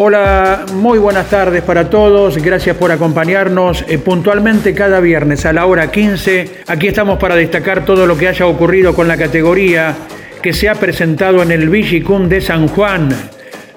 Hola, muy buenas tardes para todos. Gracias por acompañarnos eh, puntualmente cada viernes a la hora 15. Aquí estamos para destacar todo lo que haya ocurrido con la categoría que se ha presentado en el Vigicum de San Juan.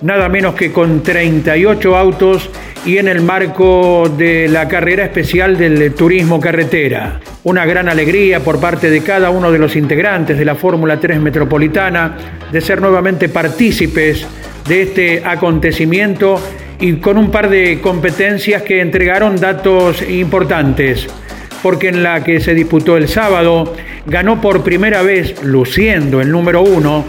Nada menos que con 38 autos y en el marco de la carrera especial del turismo carretera. Una gran alegría por parte de cada uno de los integrantes de la Fórmula 3 Metropolitana de ser nuevamente partícipes de este acontecimiento y con un par de competencias que entregaron datos importantes, porque en la que se disputó el sábado ganó por primera vez, luciendo el número uno,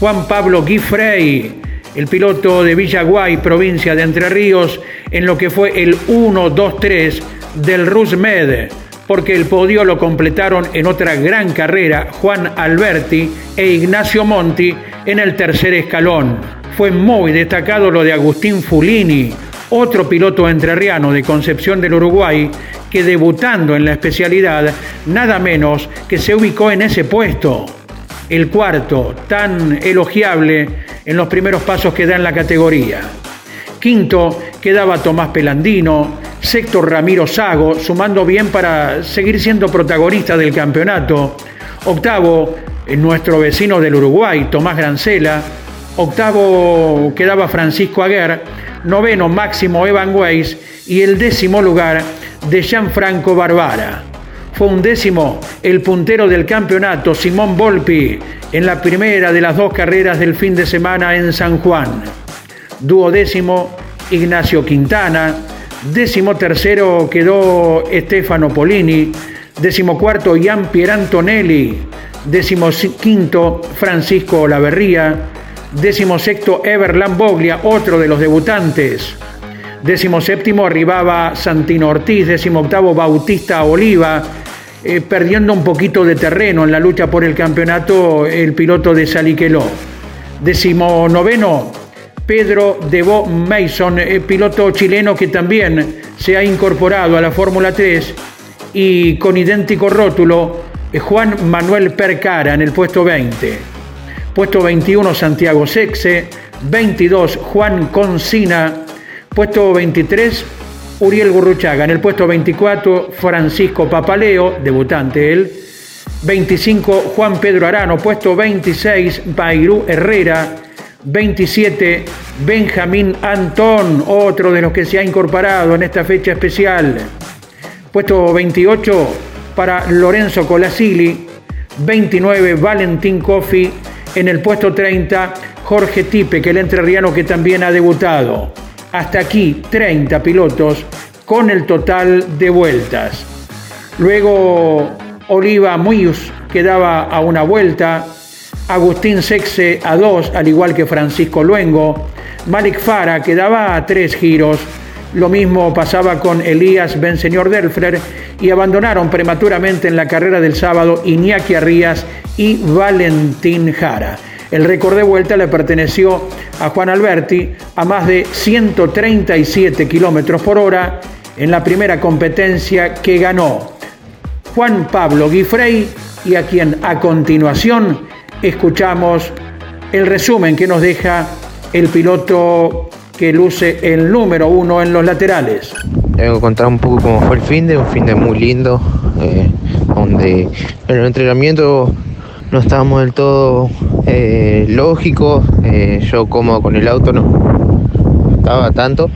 Juan Pablo Guifrey, el piloto de Villaguay, provincia de Entre Ríos, en lo que fue el 1-2-3 del Rusmed, porque el podio lo completaron en otra gran carrera Juan Alberti e Ignacio Monti en el tercer escalón. Fue muy destacado lo de Agustín Fulini, otro piloto entrerriano de Concepción del Uruguay, que debutando en la especialidad, nada menos que se ubicó en ese puesto, el cuarto, tan elogiable en los primeros pasos que da en la categoría. Quinto quedaba Tomás Pelandino, sexto Ramiro Sago, sumando bien para seguir siendo protagonista del campeonato. Octavo, nuestro vecino del Uruguay, Tomás Grancela, Octavo quedaba Francisco Aguer, noveno Máximo Evan Weiss y el décimo lugar de Gianfranco Barbara. Fue un décimo el puntero del campeonato Simón Volpi en la primera de las dos carreras del fin de semana en San Juan. Duodécimo Ignacio Quintana, décimo tercero quedó Stefano Polini, décimo cuarto Ian Pierantonelli, décimo quinto Francisco Olaverría, Décimo sexto, Everland Boglia, otro de los debutantes. Décimo séptimo arribaba Santino Ortiz. Décimo octavo, Bautista Oliva. Eh, perdiendo un poquito de terreno en la lucha por el campeonato el piloto de Saliqueló. Décimo noveno, Pedro Debo Mason, eh, piloto chileno que también se ha incorporado a la Fórmula 3 y con idéntico rótulo, eh, Juan Manuel Percara en el puesto 20. Puesto 21 Santiago Sexe, 22 Juan Concina, puesto 23 Uriel Gurruchaga, en el puesto 24 Francisco Papaleo, debutante él, 25 Juan Pedro Arano, puesto 26 Bairú Herrera, 27 Benjamín Antón, otro de los que se ha incorporado en esta fecha especial. Puesto 28 para Lorenzo Colasili, 29 Valentín Cofi, en el puesto 30, Jorge Tipe, que el entrerriano que también ha debutado. Hasta aquí, 30 pilotos con el total de vueltas. Luego, Oliva Muiz quedaba a una vuelta. Agustín Sexe a dos, al igual que Francisco Luengo. Malik Fara quedaba a tres giros. Lo mismo pasaba con Elías Benseñor Delfler y abandonaron prematuramente en la carrera del sábado Iñaki Arrías y Valentín Jara. El récord de vuelta le perteneció a Juan Alberti a más de 137 kilómetros por hora en la primera competencia que ganó Juan Pablo Guifrey y a quien a continuación escuchamos el resumen que nos deja el piloto que luce el número uno en los laterales. Tengo que contar un poco cómo fue el fin de, un fin de muy lindo, eh, donde en el entrenamiento no estábamos del todo eh, lógicos, eh, yo cómodo con el auto no estaba tanto.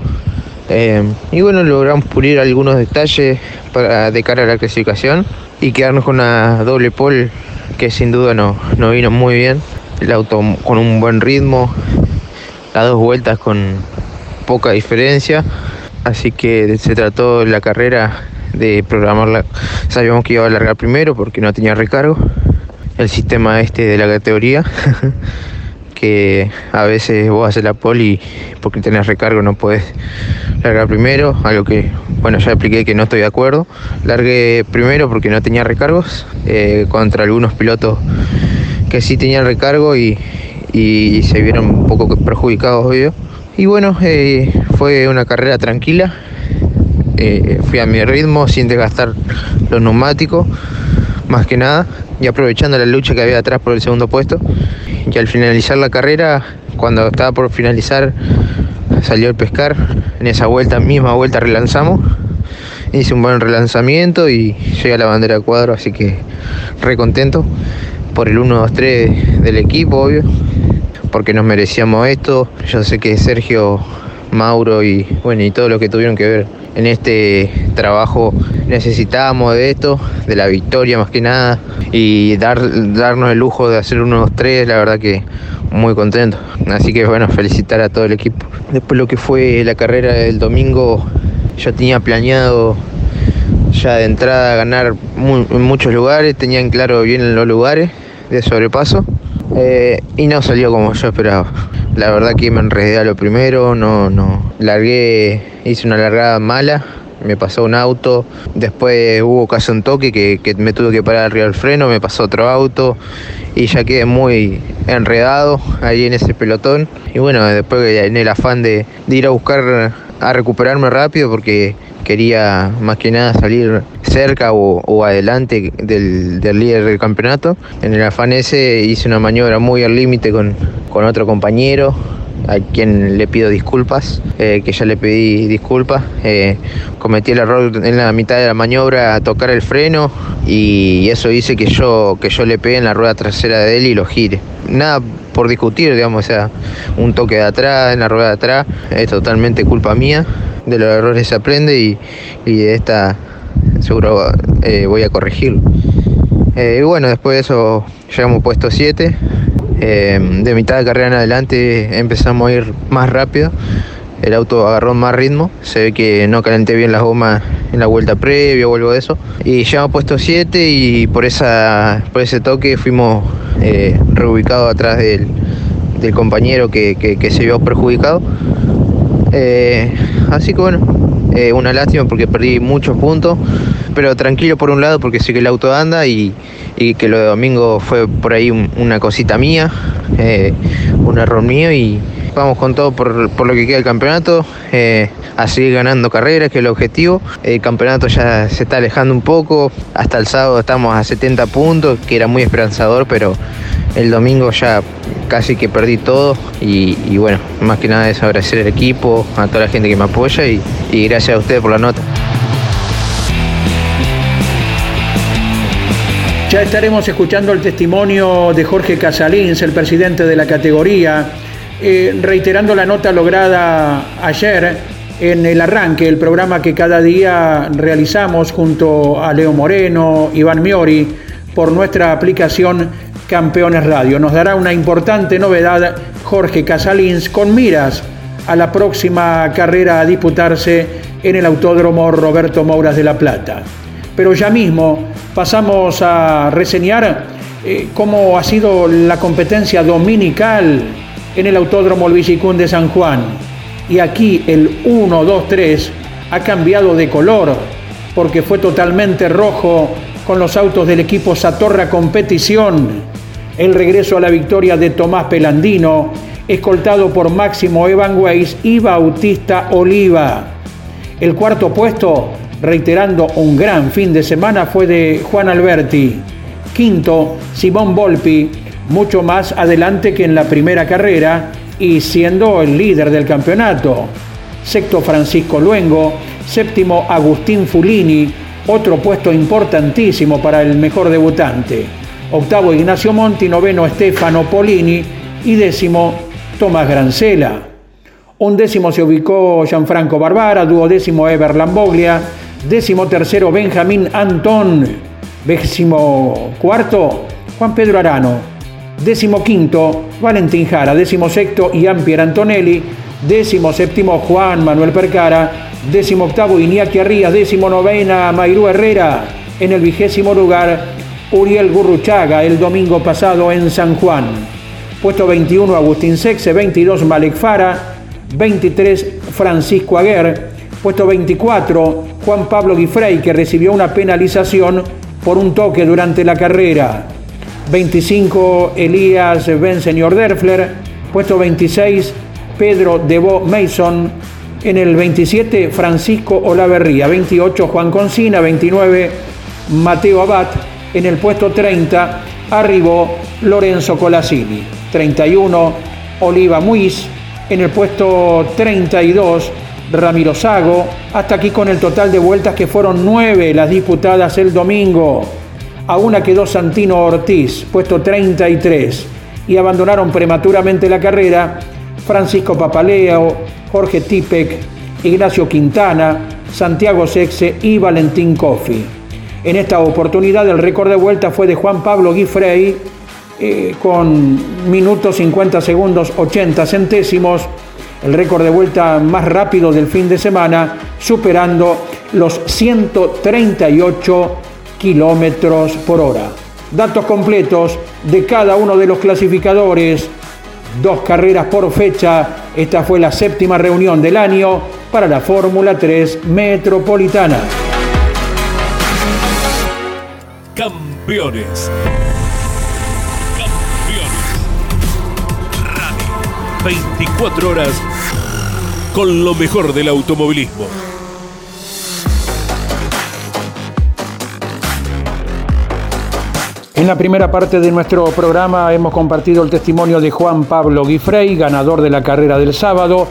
Eh, y bueno, logramos pulir algunos detalles para, de cara a la clasificación y quedarnos con una doble pole que sin duda no, no vino muy bien. El auto con un buen ritmo, las dos vueltas con poca diferencia. Así que se trató la carrera de programarla. Sabíamos que iba a largar primero porque no tenía recargo el sistema este de la categoría. que a veces vos haces la poli porque tenés recargo no puedes largar primero, algo que, bueno, ya expliqué que no estoy de acuerdo. Largué primero porque no tenía recargos eh, contra algunos pilotos que sí tenían recargo y, se vieron un poco perjudicados, obvio. Y bueno, eh, fue una carrera tranquila. Eh, fui a mi ritmo sin desgastar los neumáticos, más que nada, y aprovechando la lucha que había atrás por el segundo puesto. Y al finalizar la carrera, cuando estaba por finalizar, salió el pescar. En esa vuelta, misma vuelta, relanzamos. Hice un buen relanzamiento y llegué a la bandera de cuadro, así que re contento por el 1-2-3 del equipo, obvio, porque nos merecíamos esto. Yo sé que Sergio, Mauro y bueno y todos los que tuvieron que ver en este trabajo necesitábamos de esto, de la victoria más que nada, y dar, darnos el lujo de hacer unos tres, la verdad que muy contento. Así que bueno, felicitar a todo el equipo. Después lo que fue la carrera del domingo, yo tenía planeado ya de entrada ganar en muchos lugares, tenían claro bien los lugares de sobrepaso. Eh, y no salió como yo esperaba. La verdad que me enredé a lo primero, no, no. Largué, hice una largada mala, me pasó un auto, después hubo casi un toque que, me tuve que parar arriba del freno, me pasó otro auto y ya quedé muy enredado ahí en ese pelotón. Y bueno, después en el afán de, ir a buscar a recuperarme rápido porque quería más que nada salir cerca o, adelante del, líder del campeonato. En el afán ese hice una maniobra muy al límite con, con otro compañero a quien le pido disculpas, eh, que ya le pedí disculpas. Eh, cometí el error en la mitad de la maniobra a tocar el freno y eso hice que yo, que yo le pegue en la rueda trasera de él y lo gire. Nada por discutir, digamos, o sea, un toque de atrás, en la rueda de atrás, es totalmente culpa mía. De los errores se aprende y, de esta seguro eh, voy a corregirlo. y bueno, después de eso llegamos puesto 7 eh, de mitad de carrera en adelante empezamos a ir más rápido. El auto agarró más ritmo. Se ve que no calenté bien las gomas en la vuelta previa o algo de eso. Y hemos puesto 7 y por, esa, por ese toque fuimos eh, reubicados atrás del, compañero que, se vio perjudicado. Eh, así que bueno, una lástima porque perdí muchos puntos, pero tranquilo por un lado porque sé que el auto anda y, y que lo de domingo fue por ahí una cosita mía, eh, un error mío y vamos con todo por, lo que queda el campeonato, eh, a seguir ganando carreras, que es el objetivo. El campeonato ya se está alejando un poco, hasta el sábado estamos a 70 puntos, que era muy esperanzador, pero el domingo ya casi que perdí todo y, bueno, más que nada es agradecer al equipo, a toda la gente que me apoya y, y gracias a ustedes por la nota. Ya estaremos escuchando el testimonio de Jorge Casalins, el presidente de la categoría, eh, reiterando la nota lograda ayer en el arranque, el programa que cada día realizamos junto a Leo Moreno, Iván Miori, por nuestra aplicación Campeones Radio. Nos dará una importante novedad Jorge Casalins con miras a la próxima carrera a disputarse en el Autódromo Roberto Mouras de La Plata pero ya mismo pasamos a reseñar eh, cómo ha sido la competencia dominical en el Autódromo Luis de San Juan. Y aquí el 1, 2, 3 ha cambiado de color porque fue totalmente rojo con los autos del equipo Satorra Competición. El regreso a la victoria de Tomás Pelandino, escoltado por Máximo Evan Weiss y Bautista Oliva. El cuarto puesto reiterando un gran fin de semana, fue de Juan Alberti. Quinto, Simón Volpi, mucho más adelante que en la primera carrera y siendo el líder del campeonato. Sexto, Francisco Luengo. Séptimo, Agustín Fulini, otro puesto importantísimo para el mejor debutante. Octavo, Ignacio Monti. Noveno, Stefano Polini. Y décimo, Tomás Grancela. Un décimo se ubicó Gianfranco Barbara, duodécimo Ever Lamboglia, décimo tercero Benjamín Antón, décimo cuarto Juan Pedro Arano, décimo quinto Valentín Jara, décimo sexto Ian Pier Antonelli, décimo séptimo Juan Manuel Percara, décimo octavo Iñaki Arrías, décimo novena Mayrú Herrera, en el vigésimo lugar Uriel Gurruchaga el domingo pasado en San Juan. puesto 21 Agustín Sexe, 22 Malek Fara, 23 Francisco Aguer, puesto 24 Juan Pablo Guifrey, que recibió una penalización por un toque durante la carrera. 25 Elías Ben Señor Derfler, puesto 26 Pedro Debo Mason, en el 27 Francisco Olaverría, 28 Juan Concina, 29 Mateo Abad, en el puesto 30 arribó Lorenzo Colasini, 31 Oliva Muiz, en el puesto 32 Ramiro Sago, hasta aquí con el total de vueltas que fueron 9 las disputadas el domingo. A una quedó Santino Ortiz, puesto 33, y abandonaron prematuramente la carrera Francisco Papaleo, Jorge Tipek, Ignacio Quintana, Santiago Sexe y Valentín Coffi. En esta oportunidad el récord de vuelta fue de Juan Pablo Guifrey eh, con minutos 50 segundos 80 centésimos, el récord de vuelta más rápido del fin de semana, superando los 138 kilómetros por hora. Datos completos de cada uno de los clasificadores. Dos carreras por fecha. Esta fue la séptima reunión del año para la Fórmula 3 Metropolitana. Campeones. Campeones. Radio. 24 horas con lo mejor del automovilismo. En la primera parte de nuestro programa hemos compartido el testimonio de Juan Pablo Guifrey, ganador de la carrera del sábado,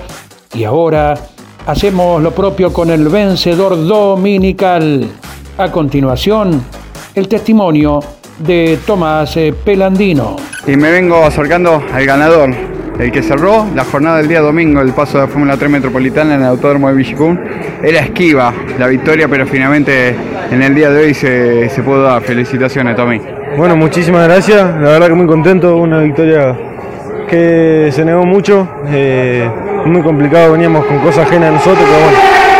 y ahora hacemos lo propio con el vencedor dominical. A continuación, el testimonio de Tomás eh, Pelandino. Y me vengo acercando al ganador, el que cerró la jornada del día domingo, el paso de Fórmula 3 Metropolitana en el Autódromo de Villicún. Era esquiva la victoria, pero finalmente en el día de hoy se, se pudo dar. Felicitaciones, Tommy. Bueno, muchísimas gracias. La verdad que muy contento. Una victoria que se negó mucho. eh, muy complicado, veníamos con cosas ajenas a nosotros, pero bueno,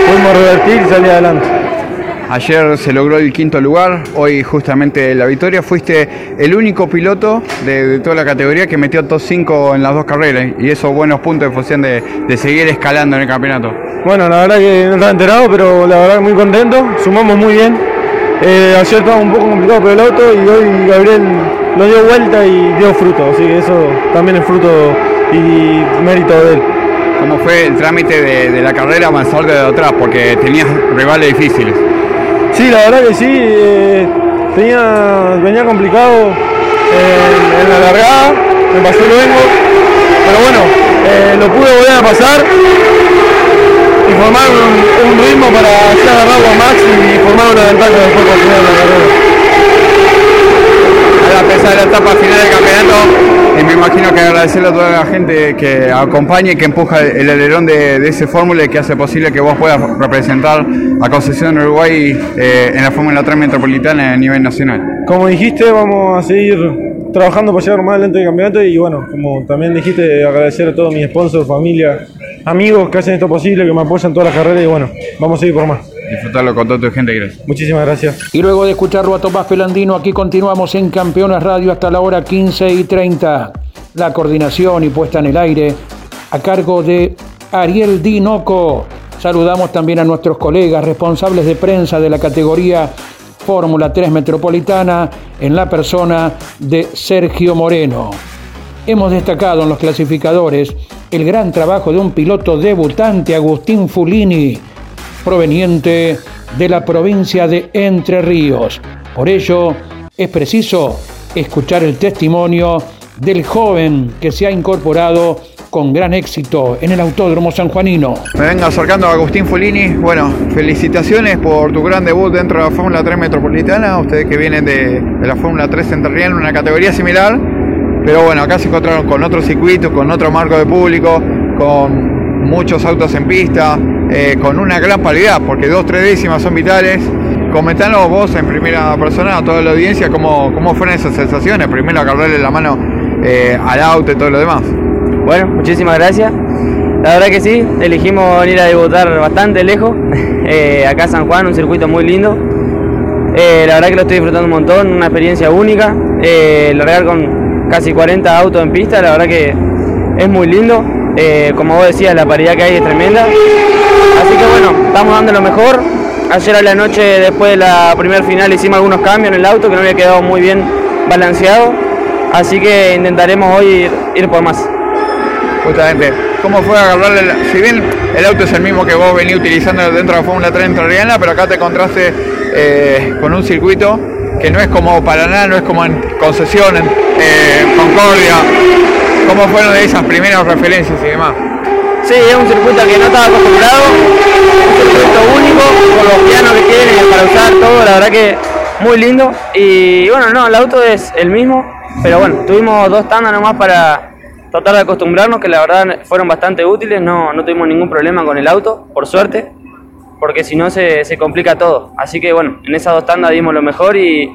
pudimos revertir y salir adelante. Ayer se logró el quinto lugar, hoy justamente la victoria. Fuiste el único piloto de, de toda la categoría que metió top 5 en las dos carreras y esos buenos puntos en función de, de seguir escalando en el campeonato. Bueno, la verdad que no estaba enterado, pero la verdad que muy contento. Sumamos muy bien. Eh, ayer estaba un poco complicado por el auto y hoy Gabriel lo dio vuelta y dio fruto. Así que eso también es fruto y mérito de él. ¿Cómo fue el trámite de, de la carrera avanzar de atrás? Porque tenías rivales difíciles. Sí, la verdad que sí. eh, tenía, venía complicado en, en la largada, me pasó luego, pero bueno, eh, lo pude volver a pasar y formar un, un ritmo para así agarrarlo a Max y formar una ventaja después para final de la carrera. A pesar de la etapa final del campeonato, eh, me imagino que agradecerle a toda la gente que acompaña y que empuja el alerón de, de ese fórmula y que hace posible que vos puedas representar a Concepción Uruguay eh, en la Fórmula 3 Metropolitana a nivel nacional. Como dijiste, vamos a seguir trabajando para llegar más adelante del campeonato y bueno, como también dijiste, agradecer a todos mis sponsors, familia, amigos que hacen esto posible, que me apoyan en todas las carreras y bueno, vamos a seguir por más. Disfrutarlo con toda tu gente, gracias. Muchísimas gracias. Y luego de escucharlo a Tomás Pelandino, aquí continuamos en Campeones Radio hasta la hora 15 y 30. La coordinación y puesta en el aire a cargo de Ariel Dinoco. Saludamos también a nuestros colegas responsables de prensa de la categoría Fórmula 3 Metropolitana en la persona de Sergio Moreno. Hemos destacado en los clasificadores el gran trabajo de un piloto debutante, Agustín Fulini, proveniente de la provincia de Entre Ríos. Por ello, es preciso escuchar el testimonio del joven que se ha incorporado con gran éxito en el Autódromo Sanjuanino. Me vengo acercando a Agustín Folini. Bueno, felicitaciones por tu gran debut dentro de la Fórmula 3 Metropolitana. Ustedes que vienen de, la Fórmula 3 Central en una categoría similar. Pero bueno, acá se encontraron con otro circuito, con otro marco de público, con muchos autos en pista, eh, con una gran paridad, porque dos, tres décimas son vitales. Comentanos vos en primera persona a toda la audiencia cómo, cómo fueron esas sensaciones. Primero agarrarle la mano eh, al auto y todo lo demás. Bueno, muchísimas gracias. La verdad que sí, elegimos venir a debutar bastante lejos. Eh, acá San Juan, un circuito muy lindo. La verdad que lo estoy disfrutando un montón, una experiencia única. Eh, largar con, casi 40 autos en pista, la verdad que es muy lindo. Eh, como vos decías, la paridad que hay es tremenda. Así que bueno, estamos dando lo mejor. Ayer a la noche, después de la primer final, hicimos algunos cambios en el auto que no había quedado muy bien balanceado. Así que intentaremos hoy ir, por más. Justamente, ¿cómo fue agarrarle? si bien el auto es el mismo que vos venís utilizando dentro de la Fórmula 3 en Riana, pero acá te encontraste eh, con un circuito que no es como Paraná, no es como en Concesión, en eh, Concordia. ¿Cómo fueron de esas primeras referencias y demás? Sí, es un circuito que no estaba acostumbrado, un circuito único, con los pianos que tiene para usar todo, la verdad que muy lindo. Y bueno, no, el auto es el mismo, pero bueno, tuvimos dos tandas nomás para tratar de acostumbrarnos, que la verdad fueron bastante útiles, no, no tuvimos ningún problema con el auto, por suerte porque si no se, complica todo. Así que bueno, en esas dos tandas dimos lo mejor y,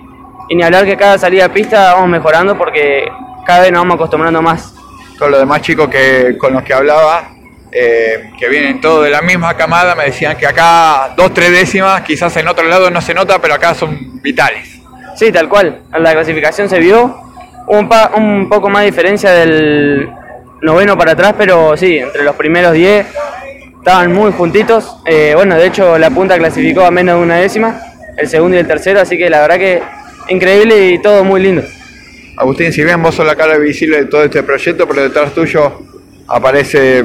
ni hablar que cada salida de pista vamos mejorando porque cada vez nos vamos acostumbrando más. Todos los demás chicos que, con los que hablaba, eh, que vienen todos de la misma camada, me decían que acá dos, tres décimas, quizás en otro lado no se nota, pero acá son vitales. Sí, tal cual. En la clasificación se vio un, un poco más de diferencia del noveno para atrás, pero sí, entre los primeros diez estaban muy juntitos. Eh, bueno, de hecho la punta clasificó a menos de una décima, el segundo y el tercero, así que la verdad que increíble y todo muy lindo. Agustín, si bien vos sos la cara visible de todo este proyecto, pero detrás tuyo aparece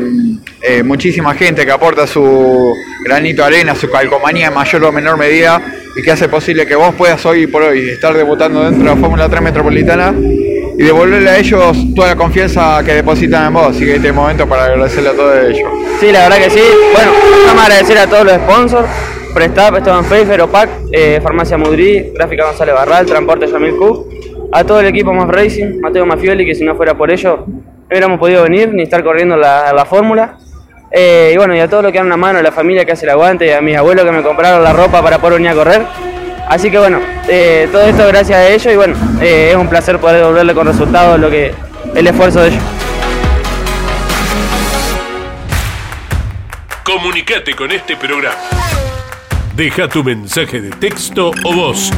eh, muchísima gente que aporta su granito de arena, su calcomanía en mayor o menor medida y que hace posible que vos puedas hoy por hoy estar debutando dentro de la Fórmula 3 Metropolitana y devolverle a ellos toda la confianza que depositan en vos. Así que este momento para agradecerle a todos ellos. Sí, la verdad que sí. Bueno, vamos a agradecer a todos los sponsors. Prestap, Esteban Pfeiffer, OPAC, eh, Farmacia Mudrí, Gráfica González Barral, Transporte Yamil Q, a todo el equipo más Racing, Mateo Mafioli, que si no fuera por ellos no hubiéramos podido venir ni estar corriendo la, la fórmula. Eh, y bueno, y a todos los que dan una mano, a la familia que hace el aguante, a mis abuelos que me compraron la ropa para poder venir a correr. Así que bueno, eh, todo esto gracias a ellos y bueno, eh, es un placer poder devolverle con resultados lo que el esfuerzo de ellos. Comunicate con este programa. Deja tu mensaje de texto o voz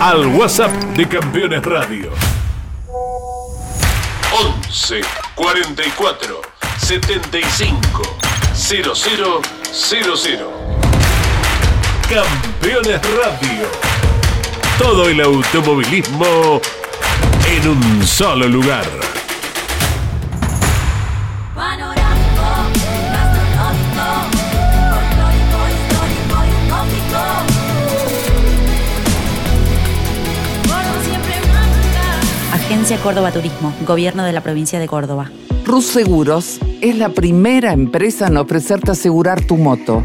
al WhatsApp de Campeones Radio. 11 44 75 0000 Campeones Radio. Todo el automovilismo en un solo lugar. Agencia Córdoba Turismo, Gobierno de la Provincia de Córdoba. Rus Seguros es la primera empresa en ofrecerte asegurar tu moto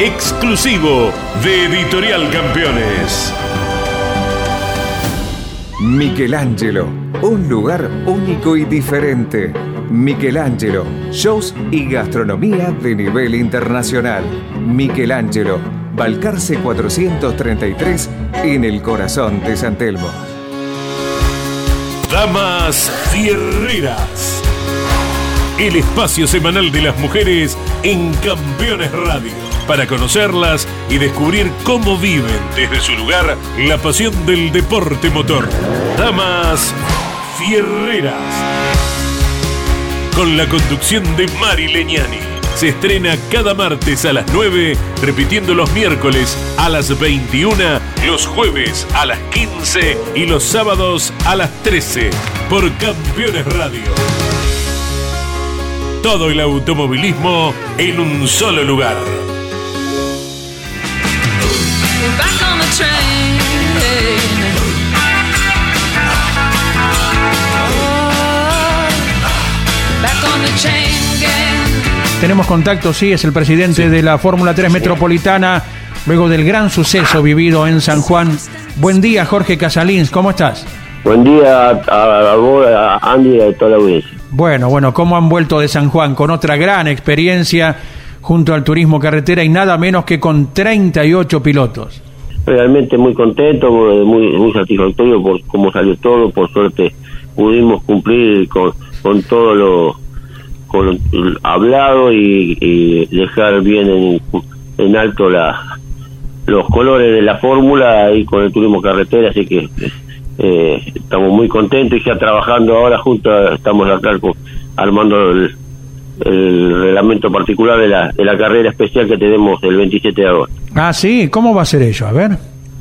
exclusivo de Editorial Campeones. Michelangelo, un lugar único y diferente. Michelangelo, shows y gastronomía de nivel internacional. Michelangelo, Balcarce 433 en el corazón de San Telmo. Damas Fierreras. El espacio semanal de las mujeres en Campeones Radio para conocerlas y descubrir cómo viven desde su lugar la pasión del deporte motor. Damas Fierreras. Con la conducción de Mari Leñani. se estrena cada martes a las 9, repitiendo los miércoles a las 21, los jueves a las 15 y los sábados a las 13 por Campeones Radio. Todo el automovilismo en un solo lugar. Tenemos contacto, sí, es el presidente de la Fórmula 3 Metropolitana, luego del gran suceso vivido en San Juan. Buen día, Jorge Casalins, ¿cómo estás? Buen día a, vos, a Andy y a toda la audiencia. Bueno, bueno, ¿cómo han vuelto de San Juan? Con otra gran experiencia junto al turismo carretera y nada menos que con 38 pilotos. Realmente muy contento, muy, muy satisfactorio por cómo salió todo, por suerte pudimos cumplir con, con todo lo con hablado y, dejar bien en, alto la, los colores de la fórmula y con el turismo carretera, así que eh, estamos muy contentos y ya trabajando ahora juntos, estamos acá armando el, reglamento particular de la, de la carrera especial que tenemos el 27 de agosto. Ah, sí, ¿cómo va a ser ello? A ver.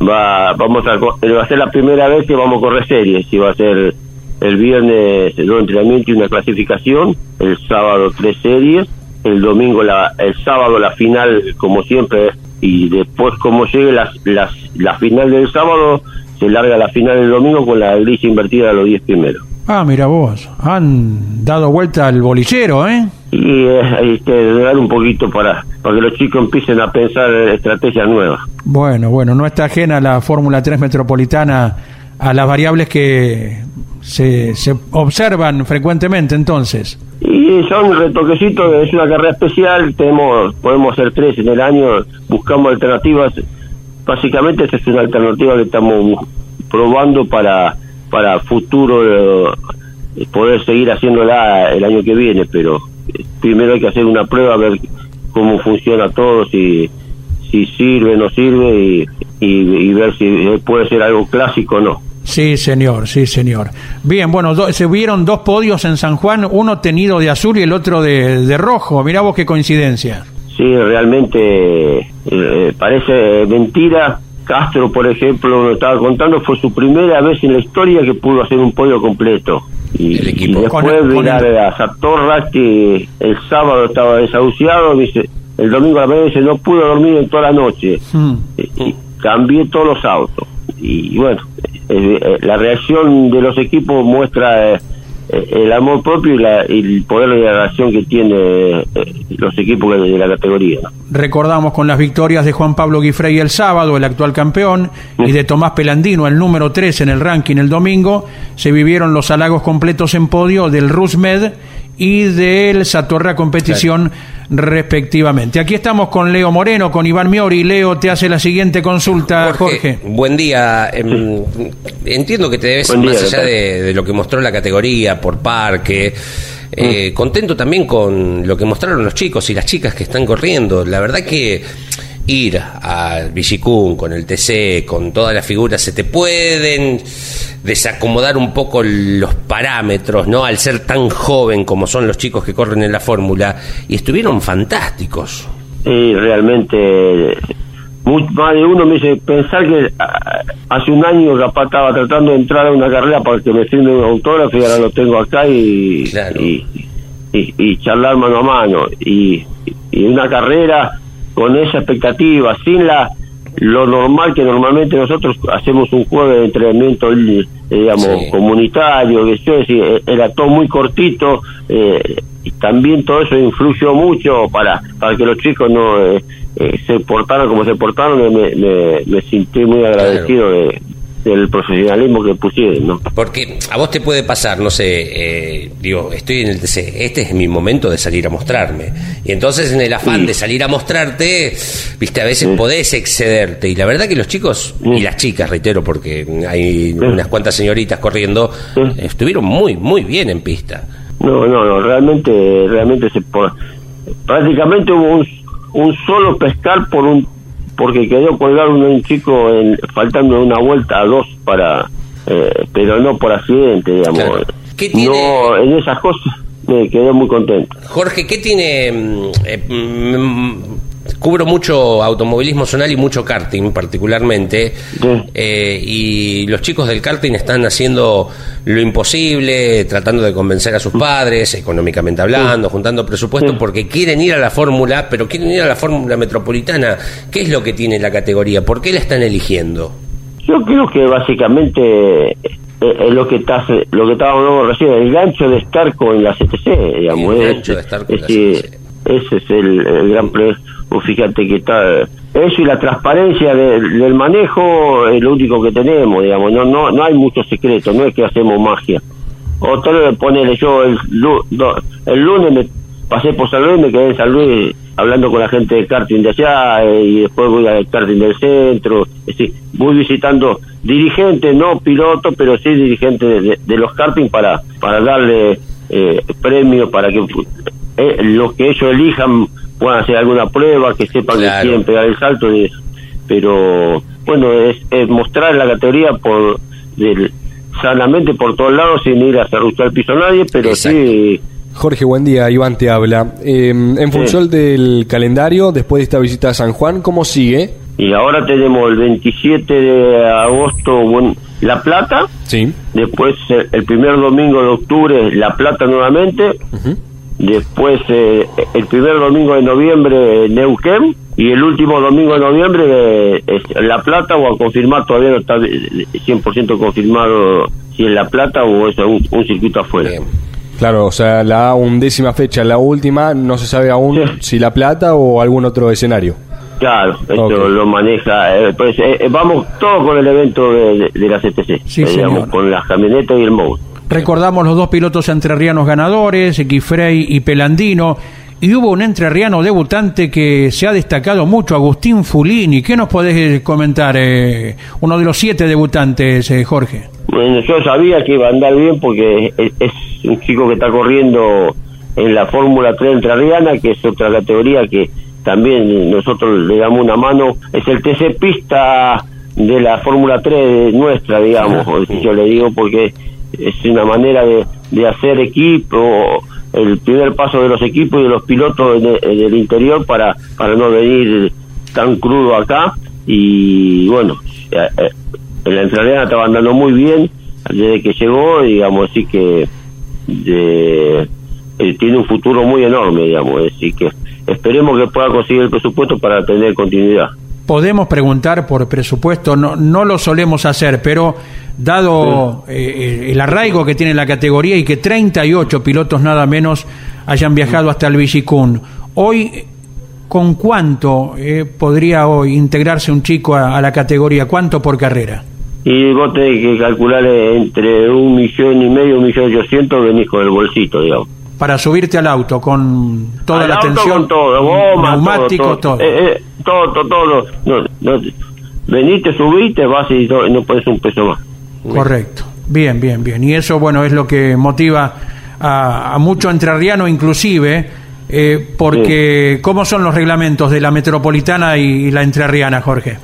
Va, vamos a, va a ser la primera vez que vamos a correr series y va a ser el viernes dos entrenamiento y una clasificación, el sábado tres series, el domingo la, el sábado la final como siempre y después como llegue la, la, final del sábado se larga la final del domingo con la grilla invertida a los 10 primeros. Ah, mira vos, han dado vuelta al bolillero, ¿eh? Y eh, que dar un poquito para, para que los chicos empiecen a pensar estrategias nuevas. Bueno, bueno, no está ajena la Fórmula 3 Metropolitana a las variables que se, se observan frecuentemente entonces. Y son retoquecitos, es una carrera especial, tenemos podemos hacer tres en el año, buscamos alternativas, básicamente esa es una alternativa que estamos probando para, para futuro eh, poder seguir haciéndola el año que viene, pero eh, primero hay que hacer una prueba, a ver cómo funciona todo, si, si sirve, no sirve y, y ver si puede ser algo clásico o no. Sí, señor, sí, señor. Bien, bueno, se vieron dos podios en San Juan, uno tenido de azul y el otro de, rojo. Mirá vos qué coincidencia. Sí, realmente eh, parece mentira. Castro, por ejemplo, lo estaba contando, fue su primera vez en la historia que pudo hacer un podio completo. Y, después mirar a Satorra, que el sábado estaba desahuciado, dice, el domingo a la mañana no pudo dormir en toda la noche. Hmm. Y, cambié todos los autos. Y bueno, eh, eh, la reacción de los equipos muestra eh, el amor propio y, la, el poder de la relación que tiene los equipos de, la categoría. Recordamos con las victorias de Juan Pablo Guifrey el sábado, el actual campeón, y de Tomás Pelandino, el número 3 en el ranking el domingo, se vivieron los halagos completos en podio del Rusmed y del Satorra Competición respectivamente. Aquí estamos con Leo Moreno, con Iván Miori. Leo te hace la siguiente consulta, Jorge. Buen día. Em, entiendo que te debes, más allá de, lo que mostró la categoría por parque, eh, mm. contento también con lo que mostraron los chicos y las chicas que están corriendo. La verdad que ir al Villicún con el TC, con todas las figuras, se te pueden desacomodar un poco los parámetros, ¿no? Al ser tan joven como son los chicos que corren en la fórmula, y estuvieron fantásticos. Sí, realmente, más de uno me dice, pensar que ah, hace un año capaz estaba tratando de entrar a una carrera para que me firme un autógrafo y ahora lo tengo acá y, y, charlar mano a mano. Y, y una carrera con esa expectativa, sin la lo normal que normalmente nosotros hacemos un juego de entrenamiento eh, digamos comunitario que yo eh, era todo muy cortito eh, y también todo eso influyó mucho para para que los chicos no se portaran como se portaron me, me, me sentí muy agradecido de, del profesionalismo que pusieron, ¿no? Porque a vos te puede pasar, no sé, eh, digo, estoy en el TC, este es mi momento de salir a mostrarme. Y entonces en el afán de salir a mostrarte, viste, a veces podés excederte. Y la verdad que los chicos, y las chicas, reitero, porque hay unas cuantas señoritas corriendo, estuvieron muy, muy bien en pista. No, no, no, realmente, realmente se... Prácticamente hubo un, un solo pescar por un porque quedó colgado un chico en, faltando una vuelta a dos para eh, pero no por accidente digamos no en esas cosas me quedé muy contento. Jorge, ¿qué tiene? Mm, mm, cubro mucho automovilismo zonal y mucho karting particularmente, eh, y los chicos del karting están haciendo lo imposible, tratando de convencer a sus padres, económicamente hablando, juntando presupuesto, porque quieren ir a la fórmula, pero quieren ir a la fórmula metropolitana. ¿Qué es lo que tiene la categoría? ¿Por qué la están eligiendo? Yo creo que básicamente eh, es lo que está, lo que estábamos hablando recién, el gancho de estar con la CTC, digamos. El es- gancho de estar con es- la ese, ese es el, el gran pre. Vos Fíjate que está eso y la transparencia de- del manejo es lo único que tenemos, digamos. No, no, no hay mucho secreto, no es que hacemos magia. Otro ponele yo el, lunes me pasé por San Luis, me quedé en San Luis hablando con la gente de karting de allá eh, y después voy al karting del centro, es decir, voy visitando dirigentes, no pilotos, pero sí dirigentes de, de los karting para para darle eh, premios para que eh, los que ellos elijan puedan hacer alguna prueba, que sepan Claro. que quieren pegar el salto, y eso. pero bueno, es, es mostrar la categoría por del, sanamente por todos lados sin ir a cerruchar el piso a nadie, pero sí Jorge, buen día. Iván te habla. Eh, en función del calendario, después de esta visita a San Juan, ¿cómo sigue? Y ahora tenemos el 27 de agosto bueno, La Plata. Sí. Después el primer domingo de octubre La Plata nuevamente. Después eh, el primer domingo de noviembre Neuquén. Y el último domingo de noviembre eh, es La Plata o a confirmar, todavía no está eh, 100% confirmado si es La Plata o es un, un circuito afuera. Claro, o sea, la undécima fecha, la última, no se sabe aún si La Plata o algún otro escenario. Claro, esto lo maneja. eh, pues, eh, eh, vamos todos con el evento de, de- de la CTC, Sí, eh, digamos, señor. con las camionetas y el MOU. Recordamos los dos pilotos entrerrianos ganadores, Guifrey y Pelandino. Y hubo un entrerriano debutante que se ha destacado mucho, Agustín Fulini. ¿Qué nos podés eh, comentar? eh, uno de los siete debutantes, eh, Jorge. Bueno, yo sabía que iba a andar bien porque es, es un chico que está corriendo en la Fórmula 3 entrerriana, que es otra categoría que también nosotros le damos una mano. Es el TC Pista de la Fórmula 3 nuestra, digamos, si yo le digo, porque es una manera de, de hacer equipo, el primer paso de los equipos y de los pilotos en el, en el interior para, para no venir tan crudo acá. Y bueno, eh, eh, en la estaba andando muy bien desde que llegó, digamos, así que de- eh, tiene un futuro muy enorme, digamos, así que esperemos que pueda conseguir el presupuesto para tener continuidad. Podemos preguntar por presupuesto, no, no lo solemos hacer, pero dado eh, el arraigo que tiene la categoría y que 38 pilotos nada menos hayan viajado hasta el Villicún, hoy, ¿con cuánto eh, podría hoy integrarse un chico a, a la categoría? ¿Cuánto por carrera? Y vos tenés que calcular entre un millón y medio, un millón ochocientos, venís con el bolsito, digamos. Para subirte al auto con toda Al la con todo, goma, neumático, todo. todo. Todo, Eh, eh, todo, todo, todo. No, no, veniste, subiste, vas y no, no puedes un peso más. Correcto. Bien, bien, bien. Y eso, bueno, es lo que motiva a, a mucho entrerriano inclusive, eh, porque ¿cómo son los reglamentos de la metropolitana y, y la entrerriana, Jorge?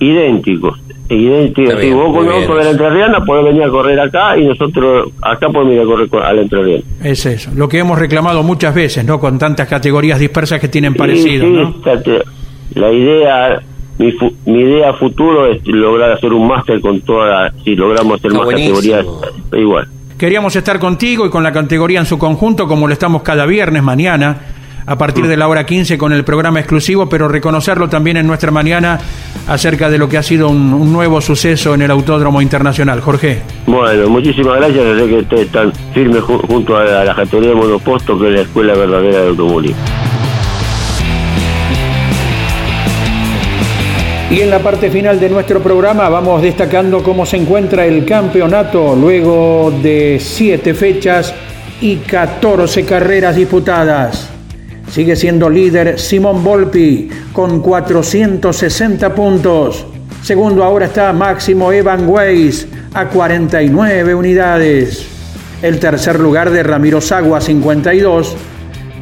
idénticos. Idénticos. Está Si bien, vos con muy un bien. auto de la Entrerriana podés venir a correr acá y nosotros acá podemos ir a correr a la Entrerriana. Es eso, lo que hemos reclamado muchas veces, ¿no? Con tantas categorías dispersas que tienen parecido, Sí, sí, ¿no? La idea, mi, fu- mi idea futuro es lograr hacer un máster con toda, la- si logramos hacer Está más buenísimo. categorías, igual. Queríamos estar contigo y con la categoría en su conjunto, como lo estamos cada viernes, mañana, a partir de la hora 15 con el programa exclusivo, pero reconocerlo también en nuestra mañana acerca de lo que ha sido un, un nuevo suceso en el Autódromo Internacional. Jorge. Bueno, muchísimas gracias, desde que ustedes están firmes ju- junto a la, a la categoría de monoposto, que es la escuela verdadera de automovilismo. Y en la parte final de nuestro programa vamos destacando cómo se encuentra el campeonato luego de siete fechas y 14 carreras disputadas. Sigue siendo líder Simón Volpi con 460 puntos. Segundo ahora está Máximo Evan Weiss a 49 unidades. El tercer lugar de Ramiro Sagua 52.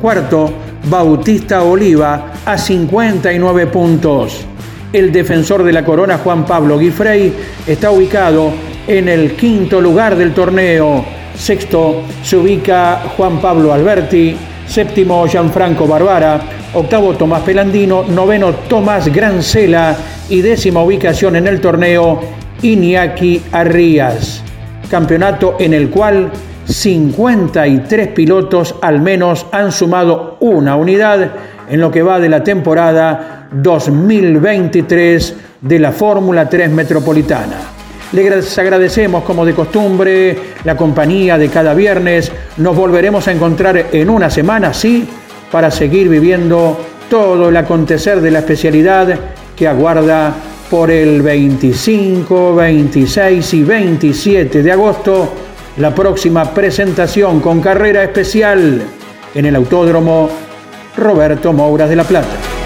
Cuarto, Bautista Oliva a 59 puntos. El defensor de la corona, Juan Pablo Guifrey, está ubicado en el quinto lugar del torneo. Sexto se ubica Juan Pablo Alberti, séptimo Gianfranco Barbara, octavo Tomás Pelandino, noveno Tomás Grancela y décima ubicación en el torneo Iñaki Arrías. Campeonato en el cual 53 pilotos al menos han sumado una unidad en lo que va de la temporada 2023 de la Fórmula 3 Metropolitana. Les agradecemos como de costumbre la compañía de cada viernes. Nos volveremos a encontrar en una semana, sí, para seguir viviendo todo el acontecer de la especialidad que aguarda por el 25, 26 y 27 de agosto la próxima presentación con carrera especial en el Autódromo Roberto Moura de la Plata.